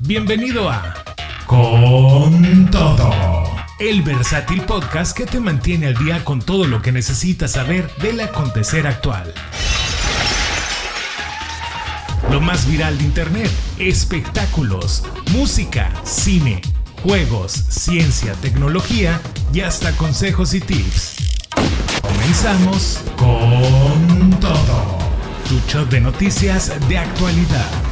Bienvenido a Con Todo, el versátil podcast que te mantiene al día con todo lo que necesitas saber del acontecer actual. Lo más viral de Internet, espectáculos, música, cine, juegos, ciencia, tecnología y hasta consejos y tips. Comenzamos con todo. Tu show de noticias de actualidad.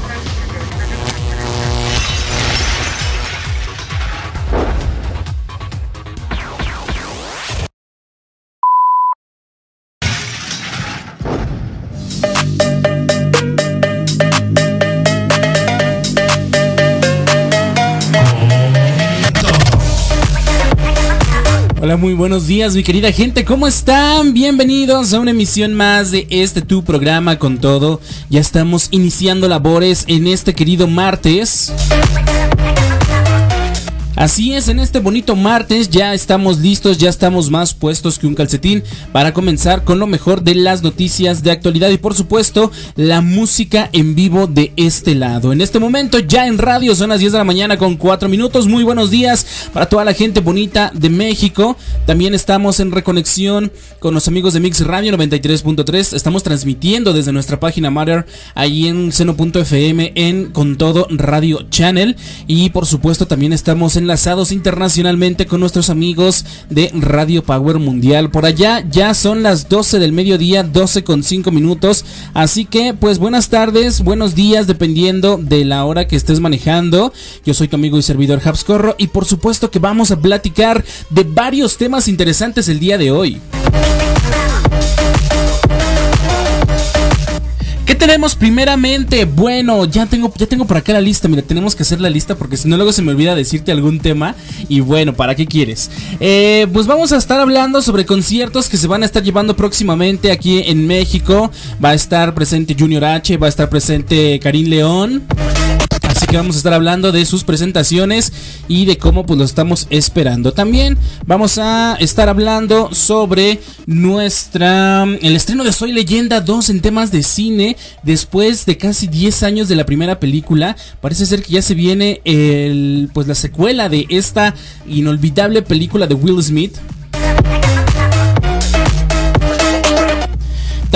Muy buenos días, mi querida gente. ¿Cómo están? Bienvenidos a una emisión más de este tu programa con todo. Ya estamos iniciando labores en este querido martes. Así es, en este bonito martes ya estamos listos, ya estamos más puestos que un calcetín para comenzar con lo mejor de las noticias de actualidad y por supuesto la música en vivo de este lado. En este momento ya en radio son las 10 de la mañana con 4 minutos. Muy buenos días para toda la gente bonita de México. También estamos en reconexión con los amigos de Mix Radio 93.3. Estamos transmitiendo desde nuestra página Matter ahí en seno.fm en Con Todo Radio Channel y por supuesto también estamos en enlazados internacionalmente con nuestros amigos de Radio Power Mundial. Por allá ya son las 12 del mediodía, 12 con 5 minutos. Así que, pues buenas tardes, buenos días, dependiendo de la hora que estés manejando. Yo soy tu amigo y servidor Habscorro y por supuesto que vamos a platicar de varios temas interesantes el día de hoy. ¿Qué tenemos primeramente? Bueno, ya tengo, ya tengo por acá la lista. Mira, tenemos que hacer la lista porque si no luego se me olvida decirte algún tema. Y bueno, ¿para qué quieres? Eh, pues vamos a estar hablando sobre conciertos que se van a estar llevando próximamente aquí en México. Va a estar presente Junior H, va a estar presente Karim León. Así que vamos a estar hablando de sus presentaciones y de cómo pues lo estamos esperando. También vamos a estar hablando sobre nuestra el estreno de Soy Leyenda 2 en temas de cine después de casi 10 años de la primera película. Parece ser que ya se viene el pues la secuela de esta inolvidable película de Will Smith.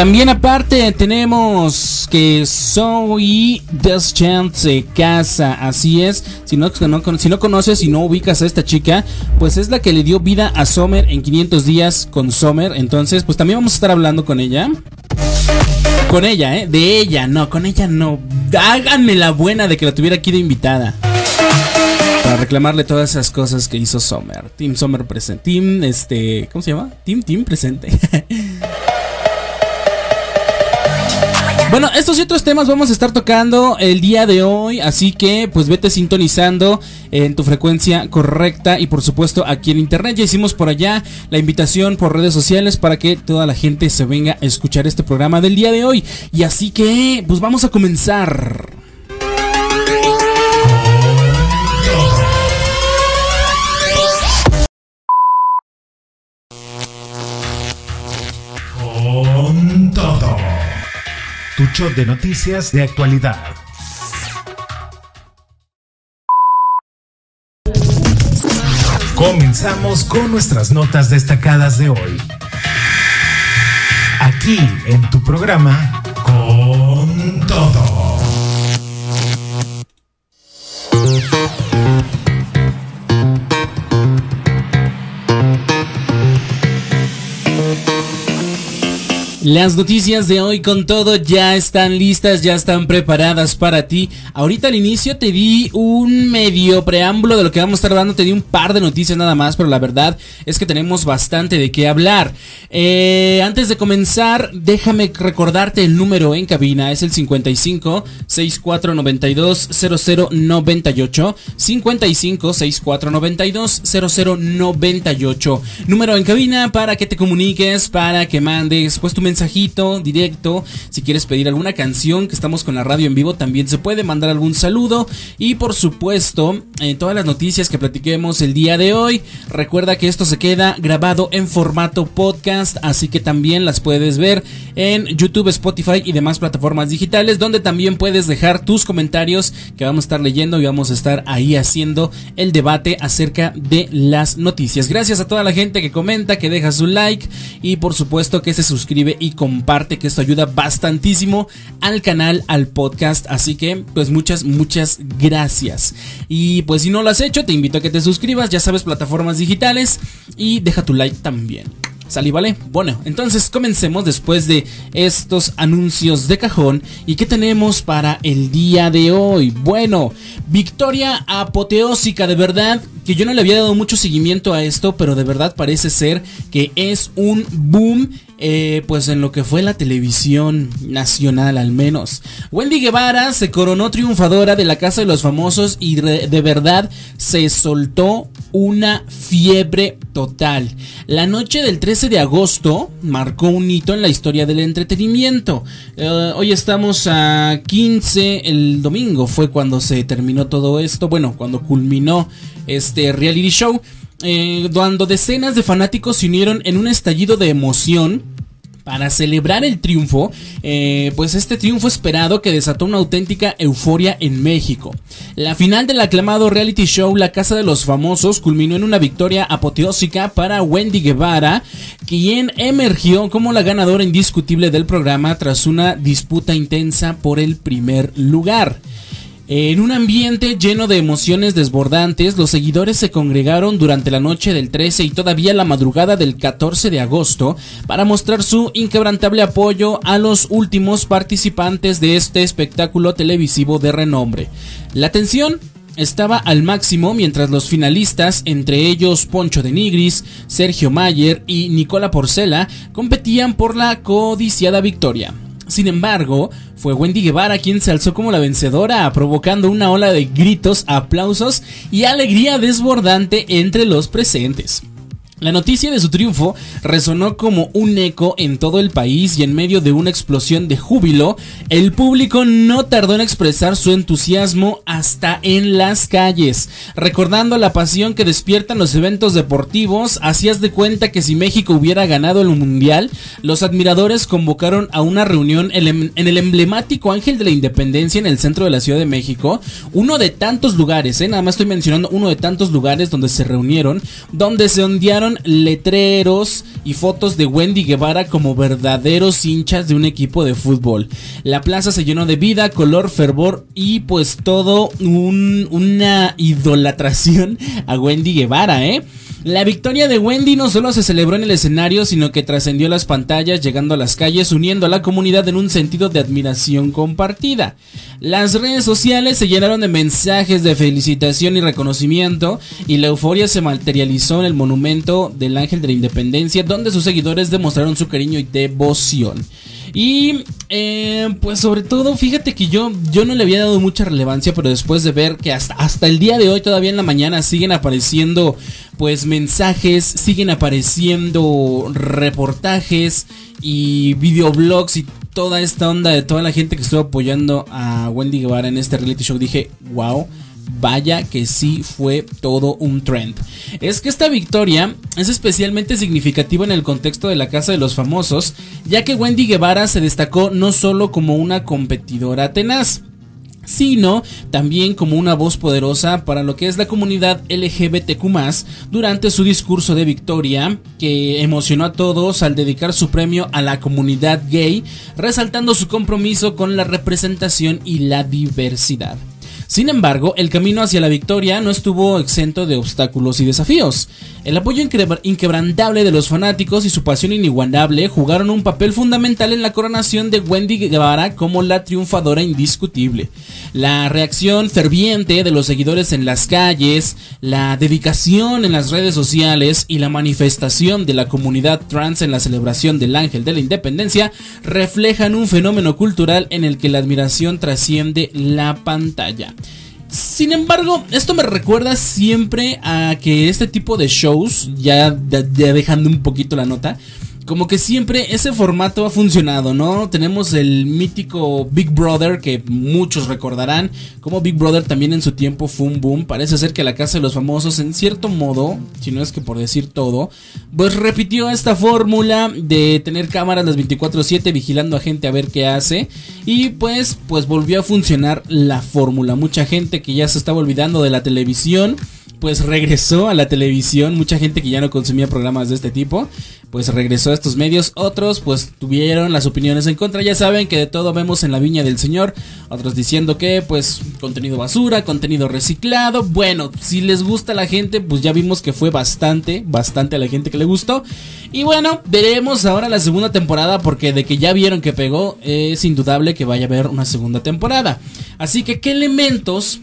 También aparte tenemos que Zoe Deschamps se casa, así es. Si no, si no conoces y no ubicas a esta chica, pues es la que le dio vida a Sommer en 500 días con Sommer. Entonces, pues también vamos a estar hablando con ella. Con ella, ¿eh? De ella, no, con ella no. Háganme la buena de que la tuviera aquí de invitada. Para reclamarle todas esas cosas que hizo Sommer. Team Sommer presente. Team, este, ¿cómo se llama? Team, Team presente. Bueno, estos y otros temas vamos a estar tocando el día de hoy, así que pues vete sintonizando en tu frecuencia correcta y por supuesto aquí en internet. Ya hicimos por allá la invitación por redes sociales para que toda la gente se venga a escuchar este programa del día de hoy. Y así que pues vamos a comenzar. De noticias de actualidad. Comenzamos con nuestras notas destacadas de hoy. Aquí en tu programa, con todo. Las noticias de hoy con todo ya están listas, ya están preparadas para ti. Ahorita al inicio te di un medio preámbulo de lo que vamos a estar hablando, te di un par de noticias nada más, pero la verdad es que tenemos bastante de qué hablar. Eh, antes de comenzar, déjame recordarte el número en cabina, es el 55 6492 0098 55 6492 0098 número en cabina para que te comuniques, para que mandes pues tu mensajito directo. Si quieres pedir alguna canción que estamos con la radio en vivo, también se puede mandar algún saludo. Y por supuesto, en todas las noticias que platiquemos el día de hoy, recuerda que esto se queda grabado en formato podcast, así que también las puedes ver en YouTube, Spotify y demás plataformas digitales, donde también puedes dejar tus comentarios que vamos a estar leyendo y vamos a estar ahí haciendo el debate acerca de las noticias. Gracias a toda la gente que comenta, que deja su like y por supuesto que se suscribe y comparte, que esto ayuda bastantísimo al canal, al podcast. Así que pues muchas, muchas gracias. Y pues si no lo has hecho, te invito a que te suscribas, ya sabes, plataformas digitales y deja tu like también. ¿Salí, vale? Bueno, entonces comencemos después de estos anuncios de cajón. ¿Y qué tenemos para el día de hoy? Bueno, victoria apoteósica, de verdad, que yo no le había dado mucho seguimiento a esto, pero de verdad parece ser que es un boom eh, pues en lo que fue la televisión nacional al menos. Wendy Guevara se coronó triunfadora de la Casa de los Famosos y de verdad se soltó una fiebre total. La noche del 13 de agosto marcó un hito en la historia del entretenimiento. Eh, hoy estamos a 15, el domingo fue cuando se terminó todo esto, bueno, cuando culminó este reality show. Eh, cuando decenas de fanáticos se unieron en un estallido de emoción para celebrar el triunfo, eh, pues este triunfo esperado que desató una auténtica euforia en México. La final del aclamado reality show La Casa de los Famosos culminó en una victoria apoteósica para Wendy Guevara, quien emergió como la ganadora indiscutible del programa tras una disputa intensa por el primer lugar. En un ambiente lleno de emociones desbordantes, los seguidores se congregaron durante la noche del 13 y todavía la madrugada del 14 de agosto para mostrar su inquebrantable apoyo a los últimos participantes de este espectáculo televisivo de renombre. La tensión estaba al máximo mientras los finalistas, entre ellos Poncho de Nigris, Sergio Mayer y Nicola Porcela, competían por la codiciada victoria. Sin embargo, fue Wendy Guevara quien se alzó como la vencedora, provocando una ola de gritos, aplausos y alegría desbordante entre los presentes. La noticia de su triunfo resonó como un eco en todo el país y en medio de una explosión de júbilo, el público no tardó en expresar su entusiasmo hasta en las calles. Recordando la pasión que despiertan los eventos deportivos, hacías de cuenta que si México hubiera ganado el Mundial, los admiradores convocaron a una reunión en el emblemático Ángel de la Independencia en el centro de la Ciudad de México, uno de tantos lugares, ¿eh? nada más estoy mencionando uno de tantos lugares donde se reunieron, donde se ondearon letreros y fotos de Wendy Guevara como verdaderos hinchas de un equipo de fútbol. La plaza se llenó de vida, color, fervor y pues todo una idolatración a Wendy Guevara, ¿eh? La victoria de Wendy no solo se celebró en el escenario, sino que trascendió las pantallas, llegando a las calles, uniendo a la comunidad en un sentido de admiración compartida. Las redes sociales se llenaron de mensajes de felicitación y reconocimiento, y la euforia se materializó en el monumento del Ángel de la Independencia, donde sus seguidores demostraron su cariño y devoción. Y eh, pues sobre todo, fíjate que yo, yo no le había dado mucha relevancia, pero después de ver que hasta, hasta el día de hoy, todavía en la mañana, siguen apareciendo pues mensajes, siguen apareciendo reportajes y videoblogs y toda esta onda de toda la gente que estuvo apoyando a Wendy Guevara en este reality show. Dije, wow vaya que sí fue todo un trend. Es que esta victoria es especialmente significativa en el contexto de la Casa de los Famosos, ya que Wendy Guevara se destacó no solo como una competidora tenaz, sino también como una voz poderosa para lo que es la comunidad LGBTQ durante su discurso de victoria, que emocionó a todos al dedicar su premio a la comunidad gay, resaltando su compromiso con la representación y la diversidad. Sin embargo, el camino hacia la victoria no estuvo exento de obstáculos y desafíos. El apoyo inquebrantable de los fanáticos y su pasión inigualable jugaron un papel fundamental en la coronación de Wendy Guevara como la triunfadora indiscutible. La reacción ferviente de los seguidores en las calles, la dedicación en las redes sociales y la manifestación de la comunidad trans en la celebración del Ángel de la Independencia reflejan un fenómeno cultural en el que la admiración trasciende la pantalla. Sin embargo, esto me recuerda siempre a que este tipo de shows, ya, dejando un poquito la nota, como que siempre ese formato ha funcionado, ¿no? Tenemos el mítico Big Brother que muchos recordarán, como Big Brother también en su tiempo fue un boom. Parece ser que la Casa de los Famosos, en cierto modo, si no es que por decir todo, pues repitió esta fórmula de tener cámaras las 24/7 vigilando a gente a ver qué hace y pues pues volvió a funcionar la fórmula. Mucha gente que ya se estaba olvidando de la televisión pues regresó a la televisión, mucha gente que ya no consumía programas de este tipo, pues regresó a estos medios, otros pues tuvieron las opiniones en contra, ya saben que de todo vemos en la viña del señor, otros diciendo que pues contenido basura, contenido reciclado, bueno, si les gusta a la gente, pues ya vimos que fue bastante, bastante a la gente que le gustó, y bueno, veremos ahora la segunda temporada porque de que ya vieron que pegó, es indudable que vaya a haber una segunda temporada, así que qué elementos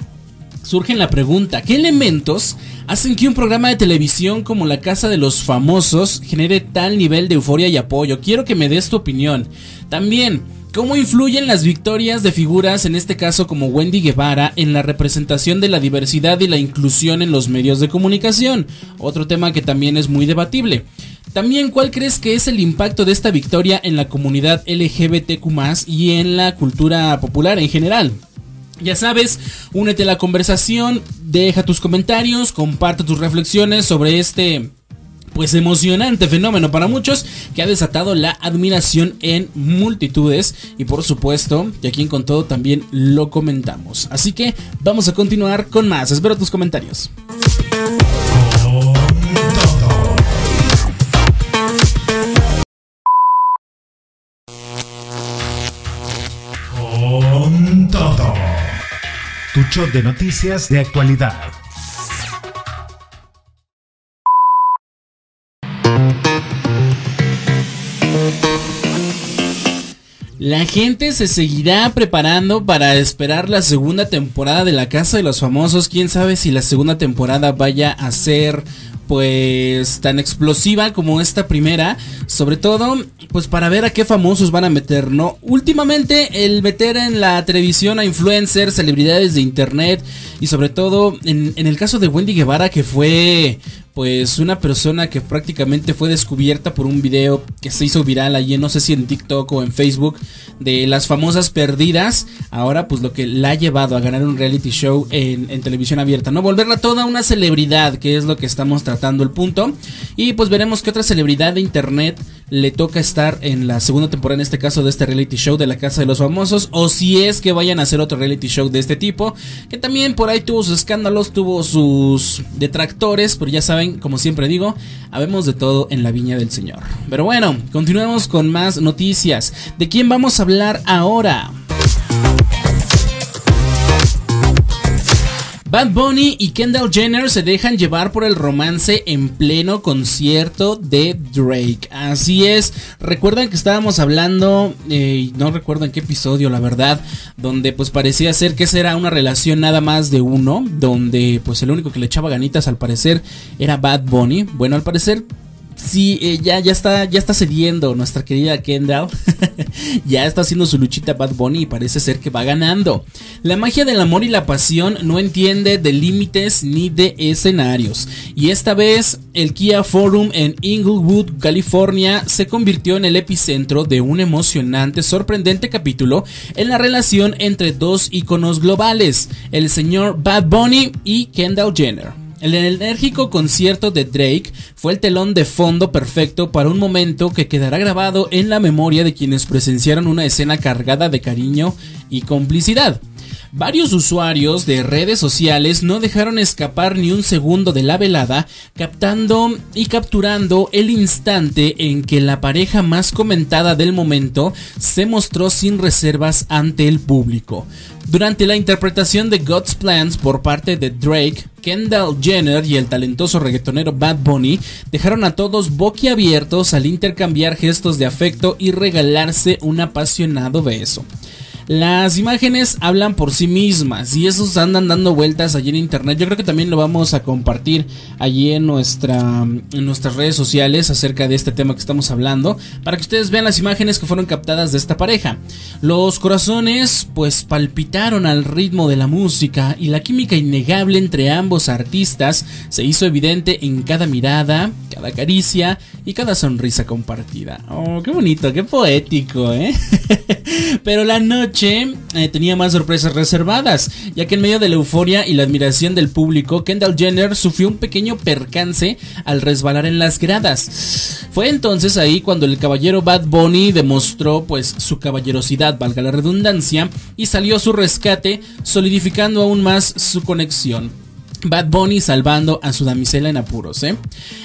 surge la pregunta, ¿qué elementos hacen que un programa de televisión como La Casa de los Famosos genere tal nivel de euforia y apoyo? Quiero que me des tu opinión. También, ¿cómo influyen las victorias de figuras, en este caso como Wendy Guevara, en la representación de la diversidad y la inclusión en los medios de comunicación? Otro tema que también es muy debatible. También, ¿cuál crees que es el impacto de esta victoria en la comunidad LGBTQ y en la cultura popular en general? Ya sabes, únete a la conversación, deja tus comentarios, comparte tus reflexiones sobre este pues emocionante fenómeno para muchos que ha desatado la admiración en multitudes y por supuesto, y aquí con todo también lo comentamos. Así que vamos a continuar con más. Espero tus comentarios. De noticias de actualidad. La gente se seguirá preparando para esperar la segunda temporada de La Casa de los Famosos. Quién sabe si la segunda temporada vaya a ser pues tan explosiva como esta primera, sobre todo pues para ver a qué famosos van a meter, ¿no? Últimamente el meter en la televisión a influencers, celebridades de internet y sobre todo en, en el caso de Wendy Guevara que fue pues una persona que prácticamente fue descubierta por un video que se hizo viral allí, no sé si en TikTok o en Facebook, de las famosas perdidas. Ahora, pues lo que la ha llevado a ganar un reality show en, televisión abierta, ¿no? Volverla toda una celebridad, que es lo que estamos tratando el punto. Y pues veremos qué otra celebridad de internet le toca estar en la segunda temporada, en este caso de este reality show de la Casa de los Famosos, o si es que vayan a hacer otro reality show de este tipo, que también por ahí tuvo sus escándalos, tuvo sus detractores, pero ya saben como siempre digo, habemos de todo en la viña del Señor. Pero bueno, continuemos con más noticias. ¿De quién vamos a hablar ahora? Bad Bunny y Kendall Jenner se dejan llevar por el romance en pleno concierto de Drake. Así es, recuerdan que estábamos hablando, eh, no recuerdo en qué episodio, la verdad, donde pues parecía ser que esa era una relación nada más de uno, donde pues el único que le echaba ganitas al parecer era Bad Bunny. Bueno, al parecer Sí, eh, ya, ya, está, ya está cediendo nuestra querida Kendall. ya está haciendo su luchita Bad Bunny y parece ser que va ganando. La magia del amor y la pasión no entiende de límites ni de escenarios. Y esta vez el Kia Forum en Inglewood, California, se convirtió en el epicentro de un emocionante, sorprendente capítulo en la relación entre dos iconos globales, el señor Bad Bunny y Kendall Jenner. El enérgico concierto de Drake fue el telón de fondo perfecto para un momento que quedará grabado en la memoria de quienes presenciaron una escena cargada de cariño y complicidad. Varios usuarios de redes sociales no dejaron escapar ni un segundo de la velada, captando y capturando el instante en que la pareja más comentada del momento se mostró sin reservas ante el público. Durante la interpretación de God's Plans por parte de Drake, Kendall Jenner y el talentoso reggaetonero Bad Bunny dejaron a todos boquiabiertos al intercambiar gestos de afecto y regalarse un apasionado beso. Las imágenes hablan por sí mismas y esos andan dando vueltas allí en internet. Yo creo que también lo vamos a compartir allí en, nuestra, en nuestras redes sociales acerca de este tema que estamos hablando para que ustedes vean las imágenes que fueron captadas de esta pareja. Los corazones pues palpitaron al ritmo de la música y la química innegable entre ambos artistas se hizo evidente en cada mirada, cada caricia y cada sonrisa compartida. Oh, qué bonito, qué poético, ¿eh? Pero la noche eh, tenía más sorpresas reservadas, ya que en medio de la euforia y la admiración del público, Kendall Jenner sufrió un pequeño percance al resbalar en las gradas. Fue entonces ahí cuando el caballero Bad Bunny demostró pues su caballerosidad, valga la redundancia, y salió a su rescate, solidificando aún más su conexión. Bad Bunny salvando a su damisela en apuros. ¿eh?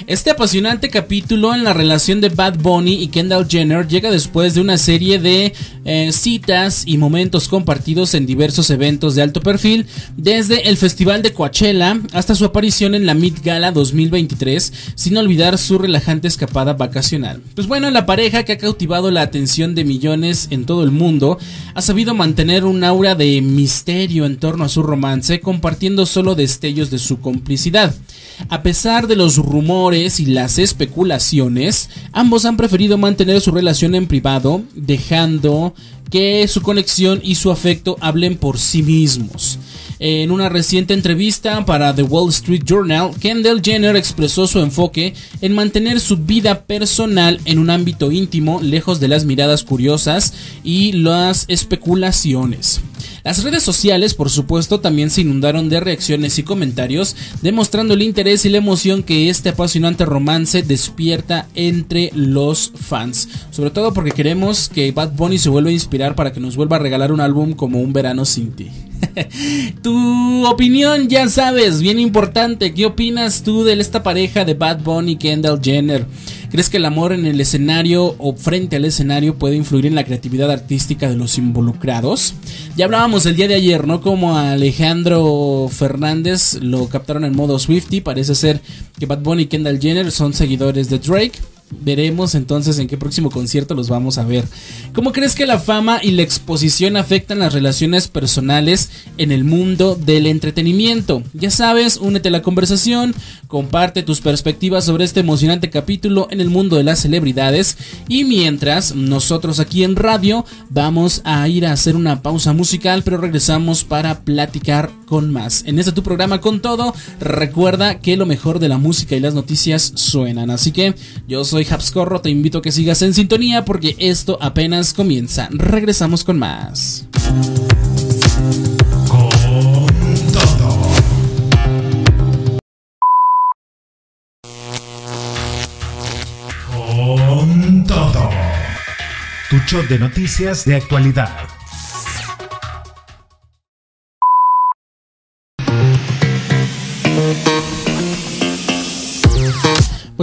Este apasionante capítulo en la relación de Bad Bunny y Kendall Jenner llega después de una serie de eh, citas y momentos compartidos en diversos eventos de alto perfil, desde el Festival de Coachella hasta su aparición en la Mid Gala 2023, sin olvidar su relajante escapada vacacional. Pues bueno, la pareja que ha cautivado la atención de millones en todo el mundo ha sabido mantener un aura de misterio en torno a su romance, compartiendo solo destellos de su complicidad. A pesar de los rumores y las especulaciones, ambos han preferido mantener su relación en privado, dejando que su conexión y su afecto hablen por sí mismos. En una reciente entrevista para The Wall Street Journal, Kendall Jenner expresó su enfoque en mantener su vida personal en un ámbito íntimo, lejos de las miradas curiosas y las especulaciones. Las redes sociales, por supuesto, también se inundaron de reacciones y comentarios, demostrando el interés y la emoción que este apasionante romance despierta entre los fans. Sobre todo porque queremos que Bad Bunny se vuelva a inspirar para que nos vuelva a regalar un álbum como Un Verano Sin Ti. tu opinión, ya sabes, bien importante. ¿Qué opinas tú de esta pareja de Bad Bunny y Kendall Jenner? ¿Crees que el amor en el escenario o frente al escenario puede influir en la creatividad artística de los involucrados? Ya hablábamos el día de ayer, ¿no? Como Alejandro Fernández lo captaron en modo Swifty. Parece ser que Bad Bunny y Kendall Jenner son seguidores de Drake. Veremos entonces en qué próximo concierto los vamos a ver. ¿Cómo crees que la fama y la exposición afectan las relaciones personales en el mundo del entretenimiento? Ya sabes, únete a la conversación, comparte tus perspectivas sobre este emocionante capítulo en el mundo de las celebridades y mientras nosotros aquí en radio vamos a ir a hacer una pausa musical, pero regresamos para platicar con más. En este tu programa con todo, recuerda que lo mejor de la música y las noticias suenan, así que yo soy Habscorro, te invito a que sigas en sintonía porque esto apenas comienza. Regresamos con más. Con todo. Tu show de noticias de actualidad.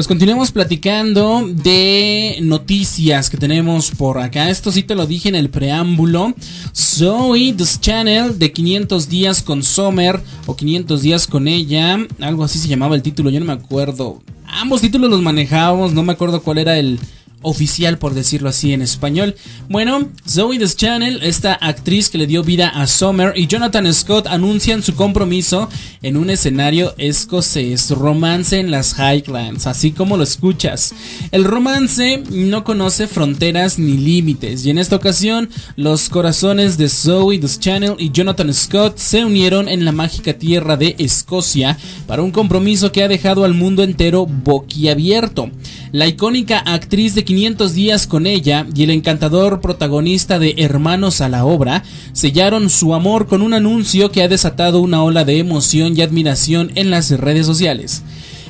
Pues continuemos platicando de noticias que tenemos por acá. Esto sí te lo dije en el preámbulo. Zoe This Channel de 500 días con Summer o 500 días con ella. Algo así se llamaba el título, yo no me acuerdo. Ambos títulos los manejábamos, no me acuerdo cuál era el, oficial, por decirlo así en español. Bueno, Zoe Channel esta actriz que le dio vida a Summer, y Jonathan Scott anuncian su compromiso en un escenario escocés, romance en las Highlands, así como lo escuchas. El romance no conoce fronteras ni límites, y en esta ocasión los corazones de Zoe Channel y Jonathan Scott se unieron en la mágica tierra de Escocia para un compromiso que ha dejado al mundo entero boquiabierto. La icónica actriz de 500 días con ella y el encantador protagonista de Hermanos a la obra sellaron su amor con un anuncio que ha desatado una ola de emoción y admiración en las redes sociales.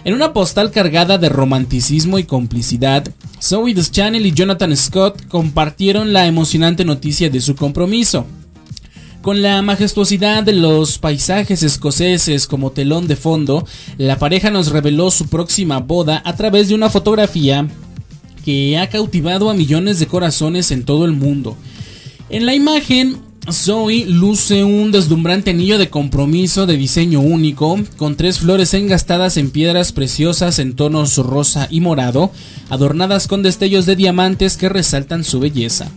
En una postal cargada de romanticismo y complicidad, Zoe Channel y Jonathan Scott compartieron la emocionante noticia de su compromiso. Con la majestuosidad de los paisajes escoceses como telón de fondo, la pareja nos reveló su próxima boda a través de una fotografía que ha cautivado a millones de corazones en todo el mundo. En la imagen, Zoe luce un deslumbrante anillo de compromiso de diseño único, con tres flores engastadas en piedras preciosas en tonos rosa y morado, adornadas con destellos de diamantes que resaltan su belleza.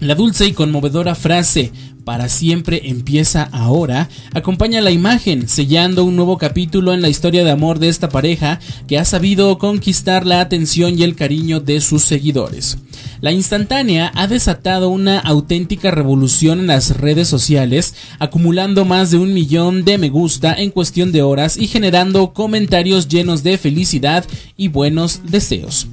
La dulce y conmovedora frase para siempre empieza ahora, acompaña la imagen, sellando un nuevo capítulo en la historia de amor de esta pareja que ha sabido conquistar la atención y el cariño de sus seguidores. La instantánea ha desatado una auténtica revolución en las redes sociales, acumulando más de un millón de me gusta en cuestión de horas y generando comentarios llenos de felicidad y buenos deseos.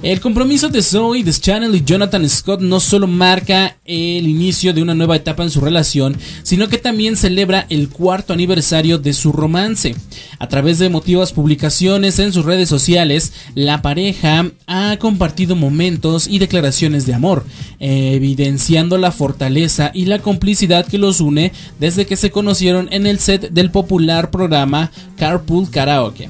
El compromiso de Zoe Deschanel y Jonathan Scott no solo marca el inicio de una nueva etapa en su relación, sino que también celebra el cuarto aniversario de su romance. A través de emotivas publicaciones en sus redes sociales, la pareja ha compartido momentos y declaraciones de amor, evidenciando la fortaleza y la complicidad que los une desde que se conocieron en el set del popular programa Carpool Karaoke.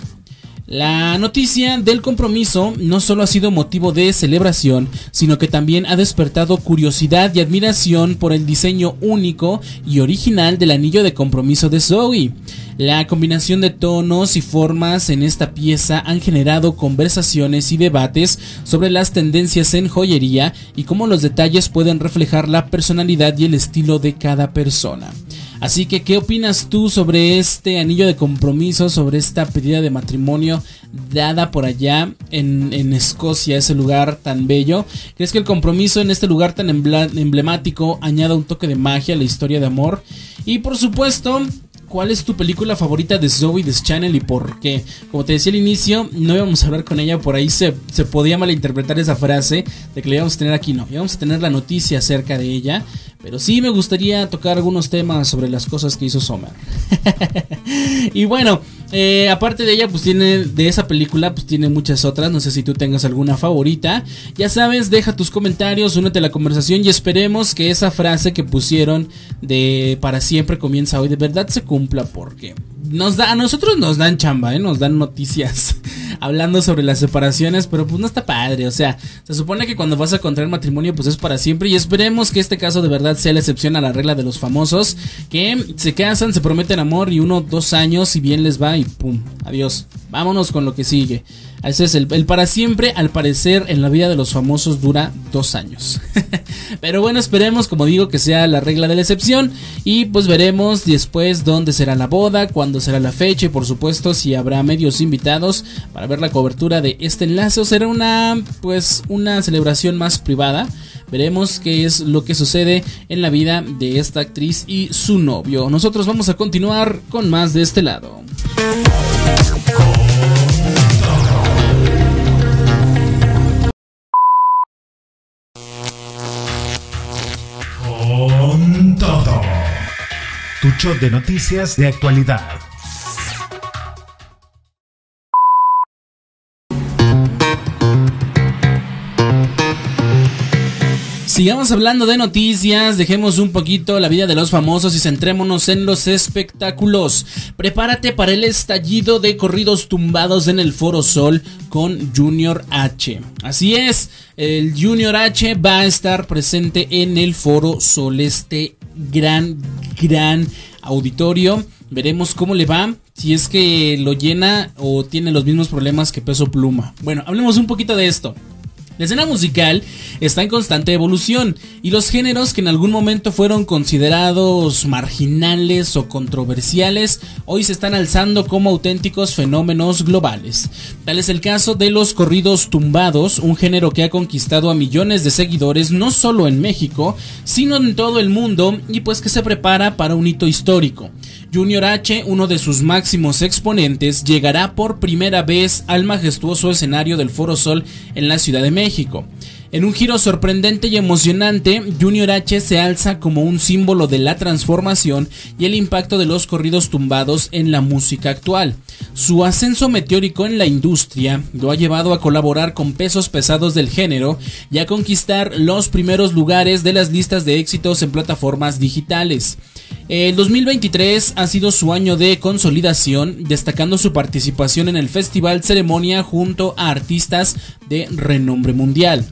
La noticia del compromiso no solo ha sido motivo de celebración, sino que también ha despertado curiosidad y admiración por el diseño único y original del anillo de compromiso de Zoe. La combinación de tonos y formas en esta pieza han generado conversaciones y debates sobre las tendencias en joyería y cómo los detalles pueden reflejar la personalidad y el estilo de cada persona. Así que, ¿qué opinas tú sobre este anillo de compromiso, sobre esta pedida de matrimonio dada por allá en, Escocia, ese lugar tan bello? ¿Crees que el compromiso en este lugar tan emblemático añada un toque de magia a la historia de amor? Y por supuesto, ¿Cuál es tu película favorita de Zoe Channel y por qué? Como te decía al inicio, no íbamos a hablar con ella, por ahí se, se podía malinterpretar esa frase de que la íbamos a tener aquí, no, íbamos a tener la noticia acerca de ella, pero sí me gustaría tocar algunos temas sobre las cosas que hizo Sommer. y bueno, eh, aparte de ella, pues tiene de esa película, pues tiene muchas otras. No sé si tú tengas alguna favorita. Ya sabes, deja tus comentarios, únete a la conversación y esperemos que esa frase que pusieron de para siempre comienza hoy de verdad se cumpla porque nos da, a nosotros nos dan chamba, ¿eh? nos dan noticias hablando sobre las separaciones, pero pues no está padre, o sea, se supone que cuando vas a contraer matrimonio pues es para siempre y esperemos que este caso de verdad sea la excepción a la regla de los famosos que se casan, se prometen amor y uno, dos años y bien les va y pum, adiós, vámonos con lo que sigue. Ese es el, para siempre, al parecer, en la vida de los famosos dura dos años. Pero bueno, esperemos, como digo, que sea la regla de la excepción. Y pues veremos después dónde será la boda, cuándo será la fecha y por supuesto si habrá medios invitados para ver la cobertura de este enlace o será una, pues, una celebración más privada. Veremos qué es lo que sucede en la vida de esta actriz y su novio. Nosotros vamos a continuar con más de este lado. Tu shot de noticias de actualidad. Sigamos hablando de noticias, dejemos un poquito la vida de los famosos y centrémonos en los espectáculos. Prepárate para el estallido de corridos tumbados en el Foro Sol con Junior H. Así es, el Junior H va a estar presente en el Foro Sol, este gran, gran auditorio. Veremos cómo le va. Si es que lo llena o tiene los mismos problemas que Peso Pluma. Bueno, hablemos un poquito de esto. La escena musical está en constante evolución y los géneros que en algún momento fueron considerados marginales o controversiales hoy se están alzando como auténticos fenómenos globales. Tal es el caso de los corridos tumbados, un género que ha conquistado a millones de seguidores no solo en México, sino en todo el mundo y pues que se prepara para un hito histórico. Junior H, uno de sus máximos exponentes, llegará por primera vez al majestuoso escenario del Foro Sol en la Ciudad de México. En un giro sorprendente y emocionante, Junior H se alza como un símbolo de la transformación y el impacto de los corridos tumbados en la música actual. Su ascenso meteórico en la industria lo ha llevado a colaborar con pesos pesados del género y a conquistar los primeros lugares de las listas de éxitos en plataformas digitales. El 2023 ha sido su año de consolidación, destacando su participación en el Festival Ceremonia junto a artistas de renombre mundial.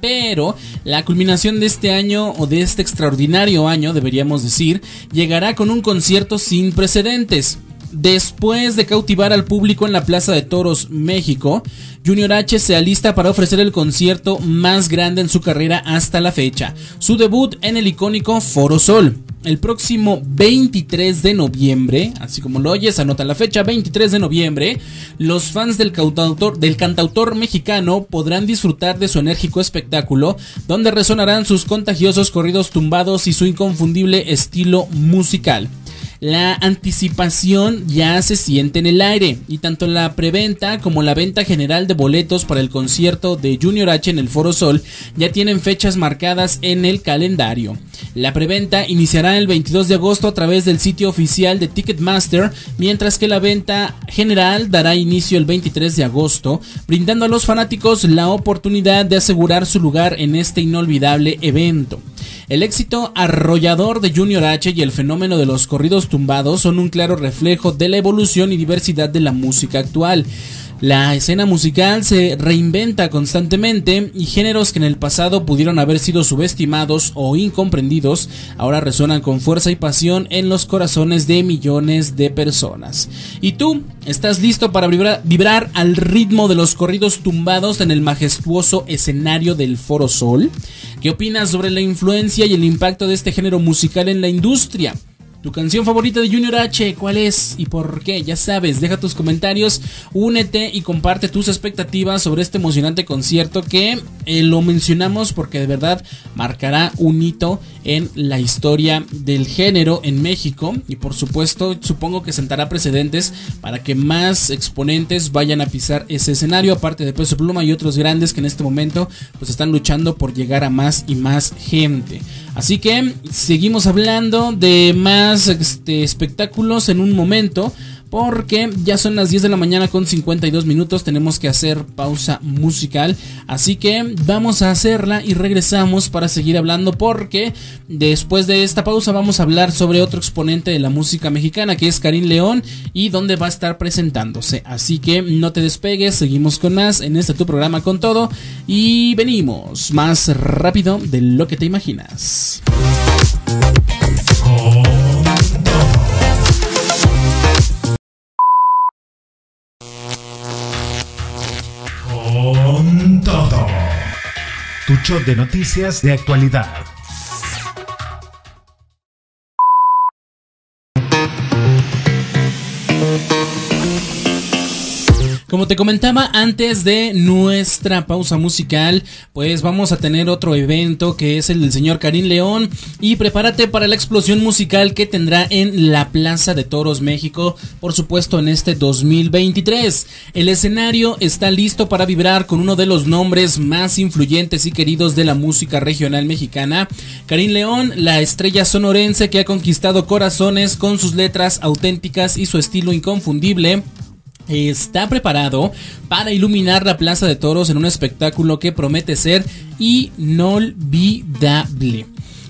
Pero la culminación de este año o de este extraordinario año, deberíamos decir, llegará con un concierto sin precedentes después de cautivar al público en la Plaza de Toros México, Junior H se alista para ofrecer el concierto más grande en su carrera hasta la fecha, su debut en el icónico Foro Sol. El próximo 23 de noviembre, así como lo oyes, anota la fecha 23 de noviembre, los fans del cantautor, del cantautor mexicano podrán disfrutar de su enérgico espectáculo, donde resonarán sus contagiosos corridos tumbados y su inconfundible estilo musical. La anticipación ya se siente en el aire y tanto la preventa como la venta general de boletos para el concierto de Junior H en el Foro Sol ya tienen fechas marcadas en el calendario. La preventa iniciará el 22 de agosto a través del sitio oficial de Ticketmaster, mientras que la venta general dará inicio el 23 de agosto, brindando a los fanáticos la oportunidad de asegurar su lugar en este inolvidable evento. El éxito arrollador de Junior H y el fenómeno de los corridos tumbados son un claro reflejo de la evolución y diversidad de la música actual. La escena musical se reinventa constantemente y géneros que en el pasado pudieron haber sido subestimados o incomprendidos ahora resuenan con fuerza y pasión en los corazones de millones de personas. ¿Y tú? ¿Estás listo para vibrar, al ritmo de los corridos tumbados en el majestuoso escenario del Foro Sol? ¿Qué opinas sobre la influencia y el impacto de este género musical en la industria? Tu canción favorita de Junior H, ¿cuál es y por qué? Ya sabes, deja tus comentarios, únete y comparte tus expectativas sobre este emocionante concierto que eh, lo mencionamos porque de verdad marcará un hito en la historia del género en México y por supuesto supongo que sentará precedentes para que más exponentes vayan a pisar ese escenario, aparte de Peso Pluma y otros grandes que en este momento pues están luchando por llegar a más y más gente. Así que seguimos hablando de más este, espectáculos en un momento porque ya son las 10 de la mañana con 52 minutos, tenemos que hacer pausa musical, así que vamos a hacerla y regresamos para seguir hablando porque después de esta pausa vamos a hablar sobre otro exponente de la música mexicana que es Karim León y donde va a estar presentándose, así que no te despegues, seguimos con más en este tu programa con todo y venimos más rápido de lo que te imaginas. Tu show de noticias de actualidad. Como te comentaba antes de nuestra pausa musical, pues vamos a tener otro evento que es el del señor Karim León. Y prepárate para la explosión musical que tendrá en la Plaza de Toros México, por supuesto en este 2023. El escenario está listo para vibrar con uno de los nombres más influyentes y queridos de la música regional mexicana, Karim León, la estrella sonorense que ha conquistado corazones con sus letras auténticas y su estilo inconfundible está preparado para iluminar la Plaza de Toros en un espectáculo que promete ser inolvidable.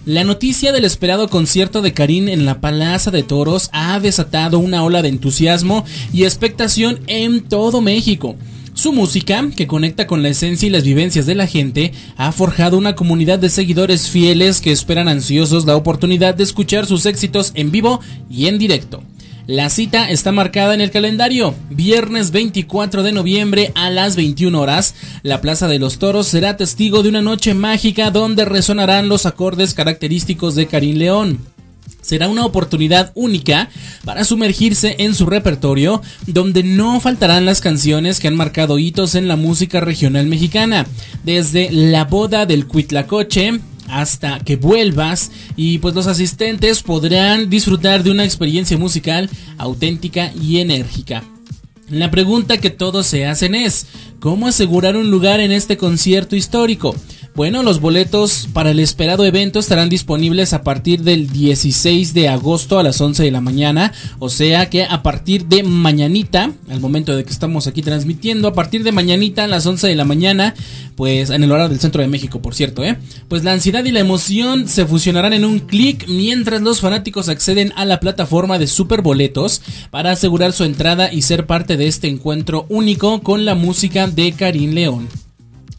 La noticia del esperado concierto de Karim en la Plaza de Toros ha desatado una ola de entusiasmo y expectación en todo México. Su música, que conecta con la esencia y las vivencias de la gente, ha forjado una comunidad de seguidores fieles que esperan ansiosos la oportunidad de escuchar sus éxitos en vivo y en directo. La cita está marcada en el calendario. Viernes 24 de noviembre a las 21 horas, la Plaza de los Toros será testigo de una noche mágica donde resonarán los acordes característicos de Karim León será una oportunidad única para sumergirse en su repertorio, donde no faltarán las canciones que han marcado hitos en la música regional mexicana, desde La boda del Cuitlacoche, hasta que vuelvas y pues los asistentes podrán disfrutar de una experiencia musical auténtica y enérgica. La pregunta que todos se hacen es, ¿cómo asegurar un lugar en este concierto histórico? Bueno, los boletos para el esperado evento estarán disponibles a partir del 16 de agosto a las 11 de la mañana, o sea que a partir de mañanita, al momento de que estamos aquí transmitiendo, a partir de mañanita a las 11 de la mañana, pues en el horario del centro de México, por cierto, ¿eh? Pues la ansiedad y la emoción se fusionarán en un clic mientras los fanáticos acceden a la plataforma de Superboletos para asegurar su entrada y ser parte de este encuentro único con la música de Karim León.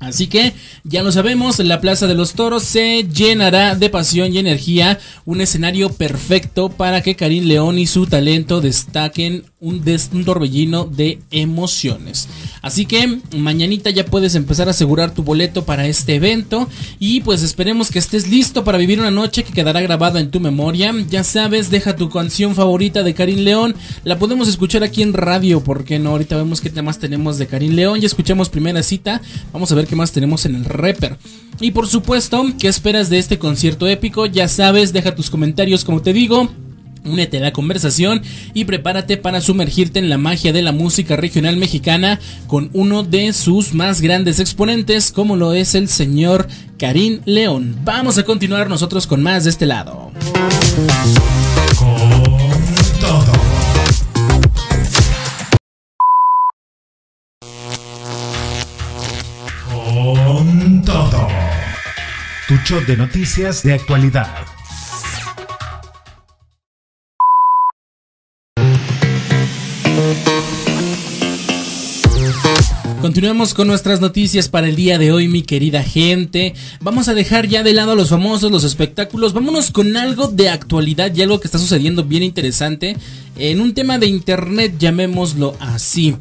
Así que ya lo sabemos, la Plaza de los Toros se llenará de pasión y energía, un escenario perfecto para que Karim León y su talento destaquen un, torbellino de emociones. Así que mañanita ya puedes empezar a asegurar tu boleto para este evento y pues esperemos que estés listo para vivir una noche que quedará grabada en tu memoria. Ya sabes, deja tu canción favorita de Karim León, la podemos escuchar aquí en radio, porque no? Ahorita vemos qué temas tenemos de Karim León, ya escuchamos primera cita, vamos a ver más tenemos en el rapper. Y por supuesto, ¿qué esperas de este concierto épico? Ya sabes, deja tus comentarios como te digo. Únete a la conversación y prepárate para sumergirte en la magia de la música regional mexicana con uno de sus más grandes exponentes como lo es el señor Karim León. Vamos a continuar nosotros con más de este lado. Tu de noticias de actualidad. Continuamos con nuestras noticias para el día de hoy, mi querida gente. Vamos a dejar ya de lado los famosos, los espectáculos. Vámonos con algo de actualidad y algo que está sucediendo bien interesante en un tema de internet, llamémoslo así.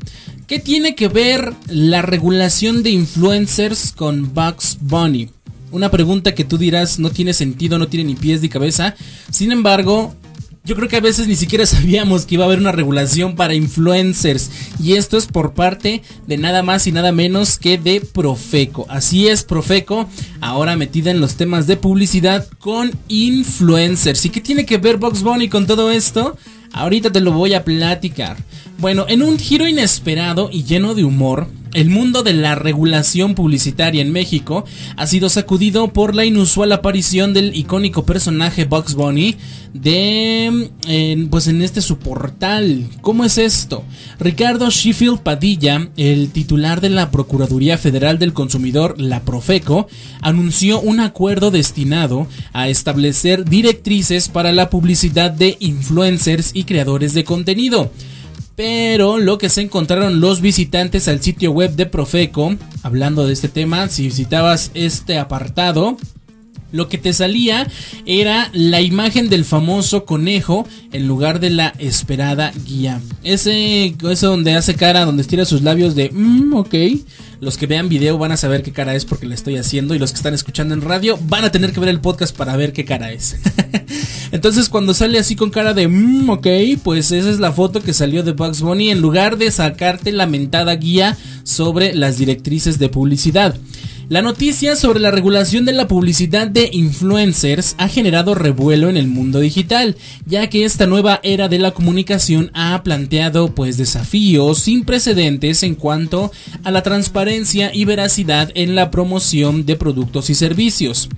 ¿Qué tiene que ver la regulación de influencers con Bugs Bunny? Una pregunta que tú dirás no tiene sentido, no tiene ni pies ni cabeza. Sin embargo, yo creo que a veces ni siquiera sabíamos que iba a haber una regulación para influencers. Y esto es por parte de nada más y nada menos que de Profeco. Así es, Profeco, ahora metida en los temas de publicidad con influencers. ¿Y qué tiene que ver Box Bunny con todo esto? Ahorita te lo voy a platicar. Bueno, en un giro inesperado y lleno de humor, el mundo de la regulación publicitaria en México ha sido sacudido por la inusual aparición del icónico personaje Bugs Bunny de pues en este su portal. ¿Cómo es esto? Ricardo Sheffield Padilla, el titular de la Procuraduría Federal del Consumidor, la Profeco, anunció un acuerdo destinado a establecer directrices para la publicidad de influencers y creadores de contenido. Pero lo que se encontraron los visitantes al sitio web de Profeco, hablando de este tema, si visitabas este apartado, lo que te salía era la imagen del famoso conejo en lugar de la esperada guía. Ese, ese donde hace cara, donde estira sus labios de, mmm, ok. Los que vean video van a saber qué cara es porque la estoy haciendo y los que están escuchando en radio van a tener que ver el podcast para ver qué cara es. Entonces cuando sale así con cara de, mmm, ok, pues esa es la foto que salió de Bugs Bunny en lugar de sacarte la mentada guía sobre las directrices de publicidad. La noticia sobre la regulación de la publicidad de influencers ha generado revuelo en el mundo digital, ya que esta nueva era de la comunicación ha planteado pues desafíos sin precedentes en cuanto a la transparencia y veracidad en la promoción de productos y servicios.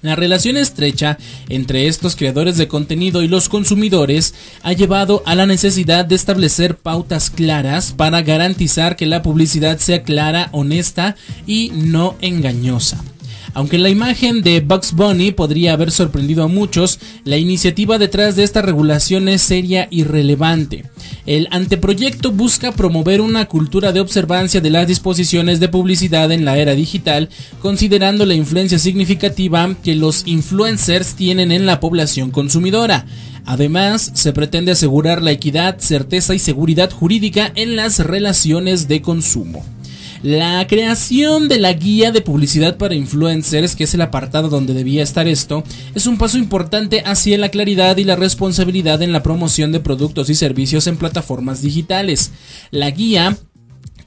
La relación estrecha entre estos creadores de contenido y los consumidores ha llevado a la necesidad de establecer pautas claras para garantizar que la publicidad sea clara, honesta y no engañosa. Aunque la imagen de Bugs Bunny podría haber sorprendido a muchos, la iniciativa detrás de esta regulación es seria y relevante. El anteproyecto busca promover una cultura de observancia de las disposiciones de publicidad en la era digital, considerando la influencia significativa que los influencers tienen en la población consumidora. Además, se pretende asegurar la equidad, certeza y seguridad jurídica en las relaciones de consumo. La creación de la guía de publicidad para influencers, que es el apartado donde debía estar esto, es un paso importante hacia la claridad y la responsabilidad en la promoción de productos y servicios en plataformas digitales. La guía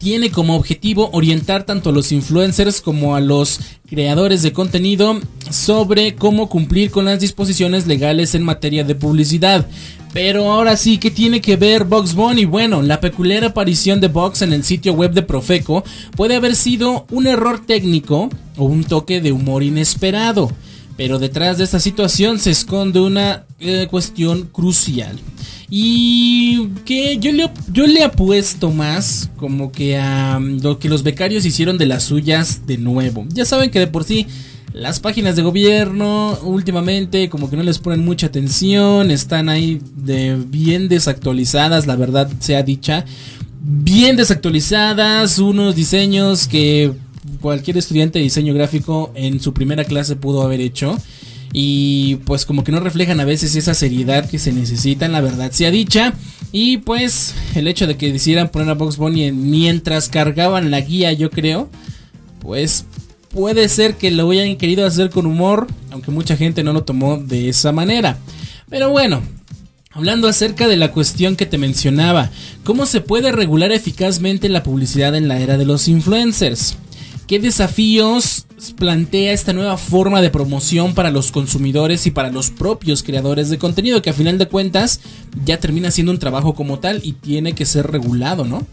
tiene como objetivo orientar tanto a los influencers como a los creadores de contenido sobre cómo cumplir con las disposiciones legales en materia de publicidad. Pero ahora sí, ¿qué tiene que ver Box Bunny? Bueno, la peculiar aparición de Box en el sitio web de Profeco puede haber sido un error técnico o un toque de humor inesperado. Pero detrás de esta situación se esconde una eh, cuestión crucial. Y que yo le, yo le apuesto más como que a lo que los becarios hicieron de las suyas de nuevo. Ya saben que de por sí las páginas de gobierno últimamente como que no les ponen mucha atención, están ahí de bien desactualizadas, la verdad sea dicha. Bien desactualizadas, unos diseños que cualquier estudiante de diseño gráfico en su primera clase pudo haber hecho. Y pues como que no reflejan a veces esa seriedad que se necesita, en la verdad sea dicha. Y pues el hecho de que decidieran poner a Box Bunny mientras cargaban la guía, yo creo, pues puede ser que lo hayan querido hacer con humor, aunque mucha gente no lo tomó de esa manera. Pero bueno, Hablando acerca de la cuestión que te mencionaba, ¿cómo se puede regular eficazmente la publicidad en la era de los influencers? ¿Qué desafíos plantea esta nueva forma de promoción para los consumidores y para los propios creadores de contenido? Que a final de cuentas ya termina siendo un trabajo como tal y tiene que ser regulado, ¿no?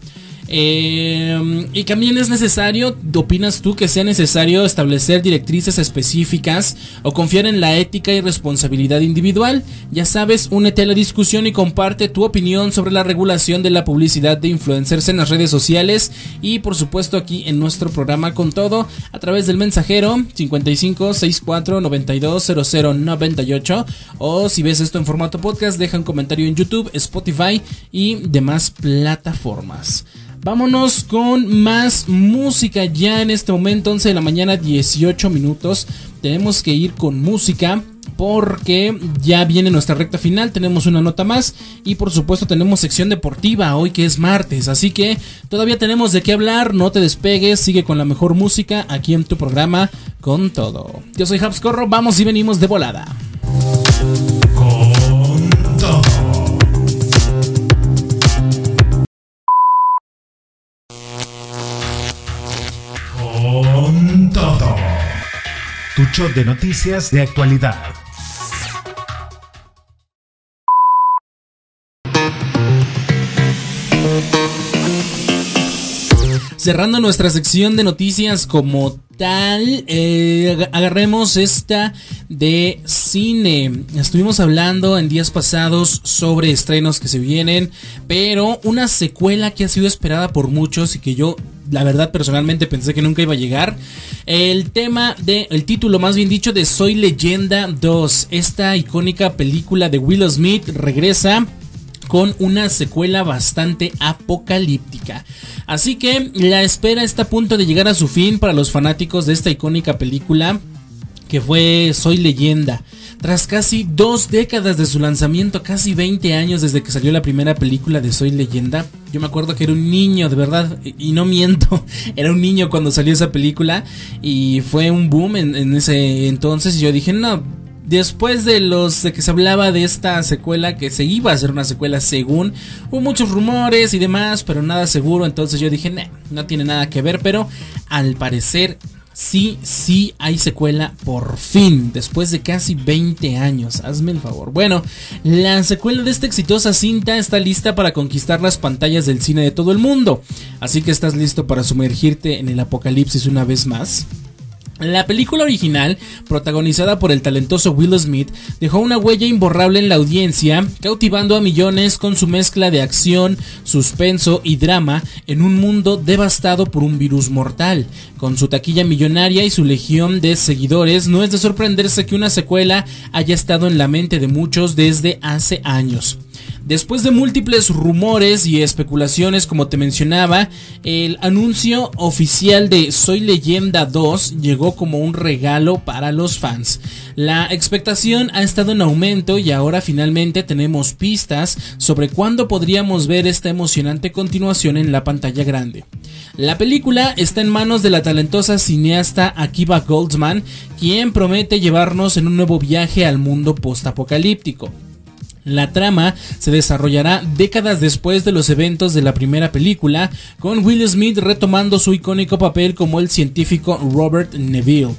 Eh, y también es necesario, ¿opinas tú que sea necesario establecer directrices específicas o confiar en la ética y responsabilidad individual? Ya sabes, únete a la discusión y comparte tu opinión sobre la regulación de la publicidad de influencers en las redes sociales y por supuesto aquí en nuestro programa con todo a través del mensajero 55 64 92 00 98 o si ves esto en formato podcast deja un comentario en YouTube, Spotify y demás plataformas. Vámonos con más música. Ya en este momento, 11 de la mañana, 18 minutos. Tenemos que ir con música porque ya viene nuestra recta final, tenemos una nota más. Y por supuesto tenemos sección deportiva hoy que es martes, así que todavía tenemos de qué hablar, no te despegues, sigue con la mejor música aquí en tu programa con todo. Yo soy Habscorro, vamos y venimos de volada. Tu de noticias de actualidad. Cerrando nuestra sección de noticias como tal, eh, agarremos esta de cine. Estuvimos hablando en días pasados sobre estrenos que se vienen, pero una secuela que ha sido esperada por muchos y que yo la verdad personalmente pensé que nunca iba a llegar. El tema de, el título más bien dicho de Soy Leyenda 2, esta icónica película de Will Smith regresa con una secuela bastante apocalíptica. Así que la espera está a punto de llegar a su fin para los fanáticos de esta icónica película que fue Soy Leyenda. Tras casi dos décadas de su lanzamiento, casi 20 años desde que salió la primera película de Soy Leyenda, yo me acuerdo que era un niño, de verdad, y no miento, era un niño cuando salió esa película y fue un boom en, ese entonces y yo dije, no, después de los de que se hablaba de esta secuela que se iba a hacer una secuela según hubo muchos rumores y demás pero nada seguro entonces yo dije no tiene nada que ver pero al parecer sí, sí hay secuela por fin, después de casi 20 años. Hazme el favor. Bueno, la secuela de esta exitosa cinta está lista para conquistar las pantallas del cine de todo el mundo. Así que estás listo para sumergirte en el apocalipsis una vez más. La película original, protagonizada por el talentoso Will Smith, dejó una huella imborrable en la audiencia, cautivando a millones con su mezcla de acción, suspenso y drama en un mundo devastado por un virus mortal. Con su taquilla millonaria y su legión de seguidores, no es de sorprenderse que una secuela haya estado en la mente de muchos desde hace años. Después de múltiples rumores y especulaciones, como te mencionaba, el anuncio oficial de Soy Leyenda 2 llegó como un regalo para los fans. La expectación ha estado en aumento y ahora finalmente tenemos pistas sobre cuándo podríamos ver esta emocionante continuación en la pantalla grande. La película está en manos de la talentosa cineasta Akiva Goldsman, quien promete llevarnos en un nuevo viaje al mundo postapocalíptico. La trama se desarrollará décadas después de los eventos de la primera película, con Will Smith retomando su icónico papel como el científico Robert Neville.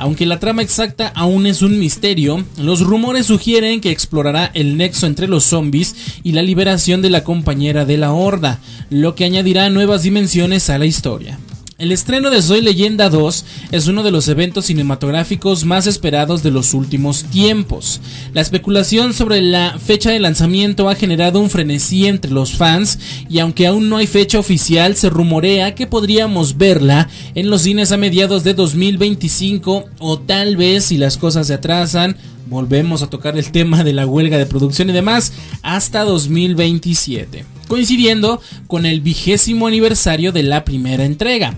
Aunque la trama exacta aún es un misterio, los rumores sugieren que explorará el nexo entre los zombies y la liberación de la compañera de la Horda, lo que añadirá nuevas dimensiones a la historia. El estreno de Soy Leyenda 2 es uno de los eventos cinematográficos más esperados de los últimos tiempos. La especulación sobre la fecha de lanzamiento ha generado un frenesí entre los fans y aunque aún no hay fecha oficial, se rumorea que podríamos verla en los cines a mediados de 2025 o tal vez si las cosas se atrasan, volvemos a tocar el tema de la huelga de producción y demás hasta 2027, coincidiendo con el vigésimo aniversario de la primera entrega.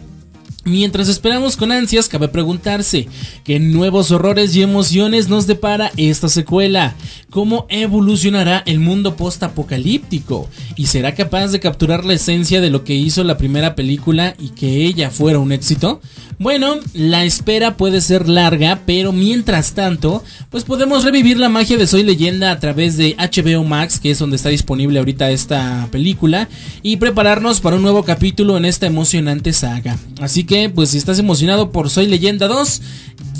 Mientras esperamos con ansias, cabe preguntarse qué nuevos horrores y emociones nos depara esta secuela, cómo evolucionará el mundo post-apocalíptico y será capaz de capturar la esencia de lo que hizo la primera película y que ella fuera un éxito. Bueno, la espera puede ser larga, pero mientras tanto, pues podemos revivir la magia de Soy Leyenda a través de HBO Max, que es donde está disponible ahorita esta película, y prepararnos para un nuevo capítulo en esta emocionante saga. Así que, pues si estás emocionado por Soy Leyenda 2,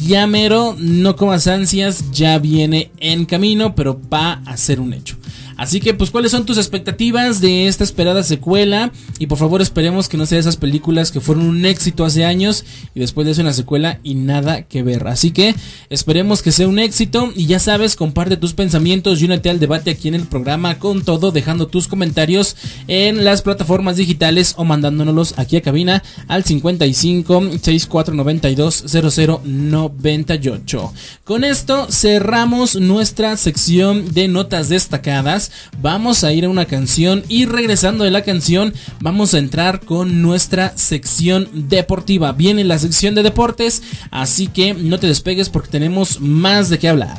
ya mero, no comas ansias, ya viene en camino, pero va a ser un hecho. Así que, pues, ¿cuáles son tus expectativas de esta esperada secuela? Y por favor, esperemos que no sea esas películas que fueron un éxito hace años y después de eso una secuela y nada que ver. Así que, esperemos que sea un éxito y ya sabes, comparte tus pensamientos y únete al debate aquí en el programa con todo, dejando tus comentarios en las plataformas digitales o mandándonos aquí a cabina al 55 6492 0098. Con esto cerramos nuestra sección de notas destacadas vamos a ir a una canción y regresando de la canción vamos a entrar con nuestra sección deportiva. Viene la sección de deportes, así que no te despegues porque tenemos más de qué hablar.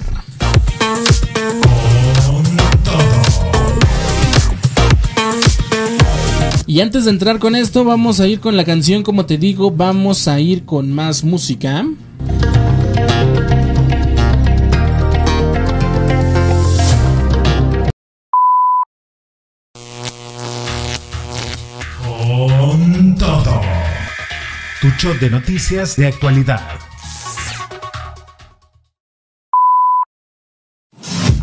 Y antes de entrar con esto, vamos a ir con la canción, como te digo, vamos a ir con más música. Tu show de noticias de actualidad.